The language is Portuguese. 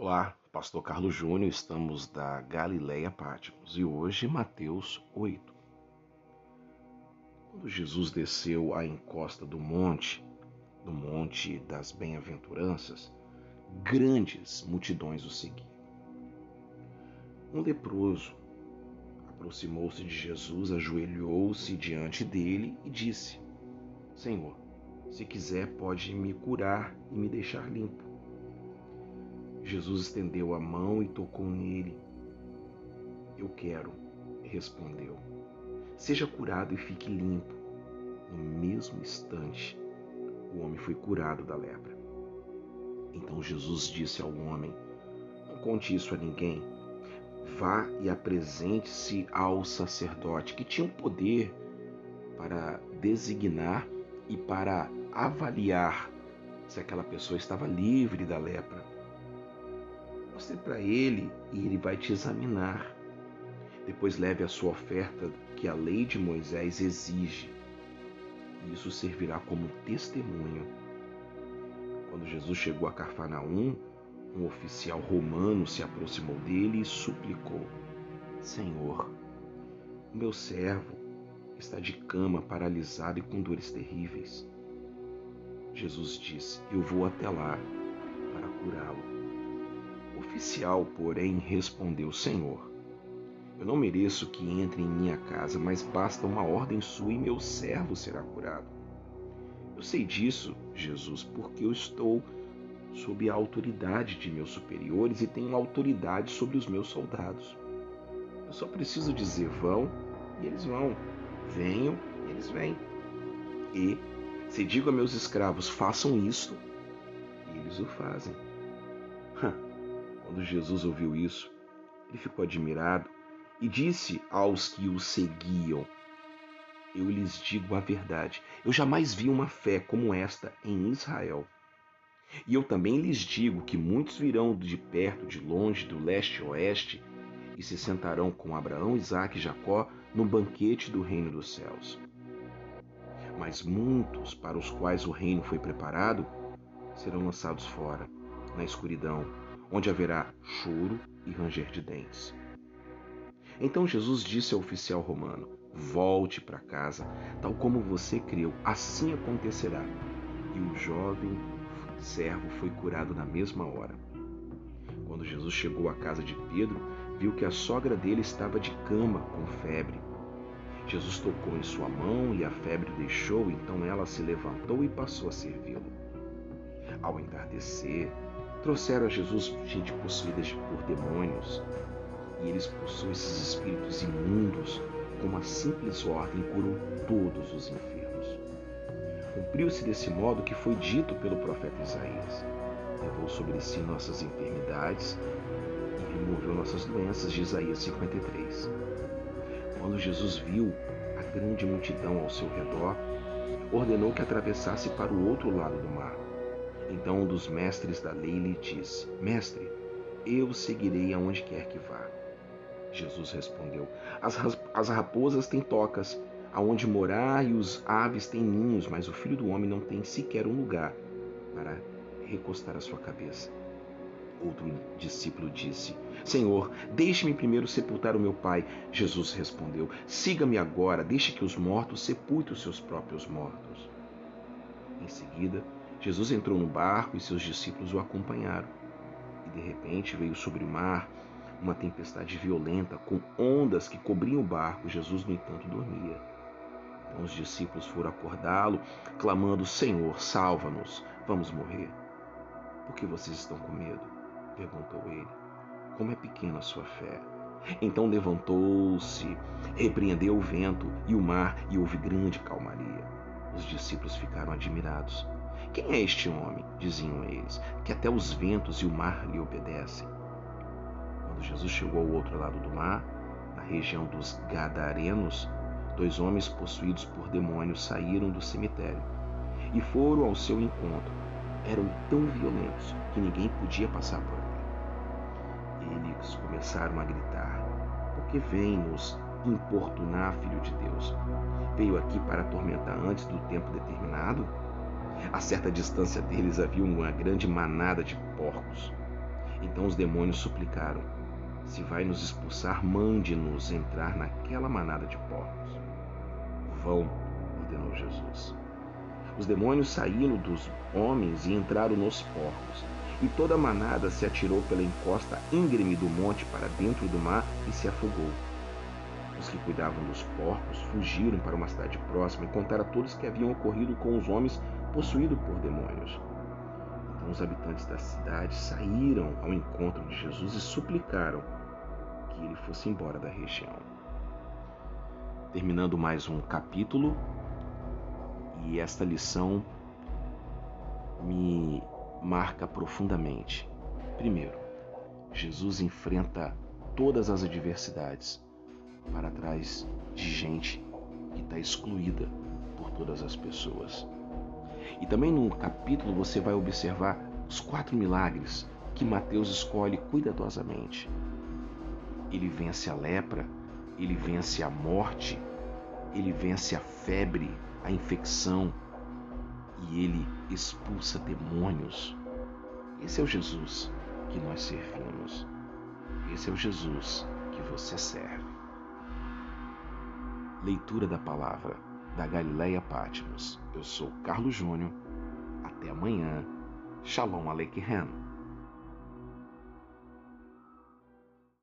Olá, Pastor Carlos Júnior, estamos da Galileia Pátimos e hoje Mateus 8. Quando Jesus desceu à encosta do monte, do monte das bem-aventuranças, grandes multidões o seguiam. Um leproso aproximou-se de Jesus, ajoelhou-se diante dele e disse: Senhor, se quiser, pode me curar e me deixar limpo. Jesus estendeu a mão e tocou nele. Eu quero, respondeu. Seja curado e fique limpo. No mesmo instante, o homem foi curado da lepra. Então Jesus disse ao homem: Não conte isso a ninguém. Vá e apresente-se ao sacerdote, que tinha o poder para designar e para avaliar se aquela pessoa estava livre da lepra. Mostre para ele e ele vai te examinar. Depois leve a sua oferta que a lei de Moisés exige. Isso servirá como testemunho. Quando Jesus chegou a Cafarnaum, um oficial romano se aproximou dele e suplicou: Senhor, meu servo está de cama, paralisado e com dores terríveis. Jesus disse: Eu vou até lá para curá-lo oficial, porém, respondeu: Senhor, eu não mereço que entre em minha casa, mas basta uma ordem sua e meu servo será curado. Eu sei disso, Jesus, porque eu estou sob a autoridade de meus superiores e tenho autoridade sobre os meus soldados. Eu só preciso dizer vão e eles vão, venham e eles vêm. E se digo a meus escravos façam isto, eles o fazem. Quando Jesus ouviu isso, ele ficou admirado e disse aos que o seguiam: Eu lhes digo a verdade, eu jamais vi uma fé como esta em Israel. E eu também lhes digo que muitos virão de perto, de longe, do leste e oeste, e se sentarão com Abraão, Isaque e Jacó no banquete do reino dos céus. Mas muitos para os quais o reino foi preparado serão lançados fora, na escuridão, onde haverá choro e ranger de dentes. Então Jesus disse ao oficial romano: Volte para casa, tal como você creu, assim acontecerá. E o jovem servo foi curado na mesma hora. Quando Jesus chegou à casa de Pedro, viu que a sogra dele estava de cama com febre. Jesus tocou em sua mão e a febre deixou, então ela se levantou e passou a servi-lo. Ao entardecer, Trouxeram a Jesus gente possuída por demônios, e ele expulsou esses espíritos imundos com uma simples ordem curou todos os enfermos. Cumpriu-se desse modo que foi dito pelo profeta Isaías. Levou sobre si nossas enfermidades e removeu nossas doenças, de Isaías 53. Quando Jesus viu a grande multidão ao seu redor, ordenou que atravessasse para o outro lado do mar. Então um dos mestres da lei lhe disse: Mestre, eu seguirei aonde quer que vá. Jesus respondeu: As, as raposas têm tocas aonde morar e os aves têm ninhos, mas o filho do homem não tem sequer um lugar para recostar a sua cabeça. Outro discípulo disse: Senhor, deixe-me primeiro sepultar o meu pai. Jesus respondeu: Siga-me agora, deixe que os mortos sepultem os seus próprios mortos. Em seguida, Jesus entrou no barco e seus discípulos o acompanharam. E de repente veio sobre o mar uma tempestade violenta, com ondas que cobriam o barco. Jesus, no entanto, dormia. Então os discípulos foram acordá-lo, clamando: Senhor, salva-nos, vamos morrer. Por que vocês estão com medo? perguntou ele. Como é pequena a sua fé. Então levantou-se, repreendeu o vento e o mar, e houve grande calmaria. Os discípulos ficaram admirados. Quem é este homem? diziam eles, que até os ventos e o mar lhe obedecem. Quando Jesus chegou ao outro lado do mar, na região dos Gadarenos, dois homens possuídos por demônios saíram do cemitério e foram ao seu encontro. Eram tão violentos que ninguém podia passar por ali. Eles começaram a gritar: Por que vem nos importunar, filho de Deus? Veio aqui para atormentar antes do tempo determinado? A certa distância deles havia uma grande manada de porcos. Então os demônios suplicaram: Se vai nos expulsar, mande-nos entrar naquela manada de porcos. Vão, ordenou Jesus. Os demônios saíram dos homens e entraram nos porcos. E toda a manada se atirou pela encosta íngreme do monte para dentro do mar e se afogou. Os que cuidavam dos porcos fugiram para uma cidade próxima e contaram a todos que haviam ocorrido com os homens possuídos por demônios. Então os habitantes da cidade saíram ao encontro de Jesus e suplicaram que ele fosse embora da região. Terminando mais um capítulo, e esta lição me marca profundamente. Primeiro, Jesus enfrenta todas as adversidades para trás de gente que está excluída por todas as pessoas. E também no capítulo você vai observar os quatro milagres que Mateus escolhe cuidadosamente. Ele vence a lepra, ele vence a morte, ele vence a febre, a infecção e ele expulsa demônios. Esse é o Jesus que nós servimos. Esse é o Jesus que você serve. Leitura da palavra da Galileia Pátimos. Eu sou Carlos Júnior. Até amanhã. Shalom Aleichem.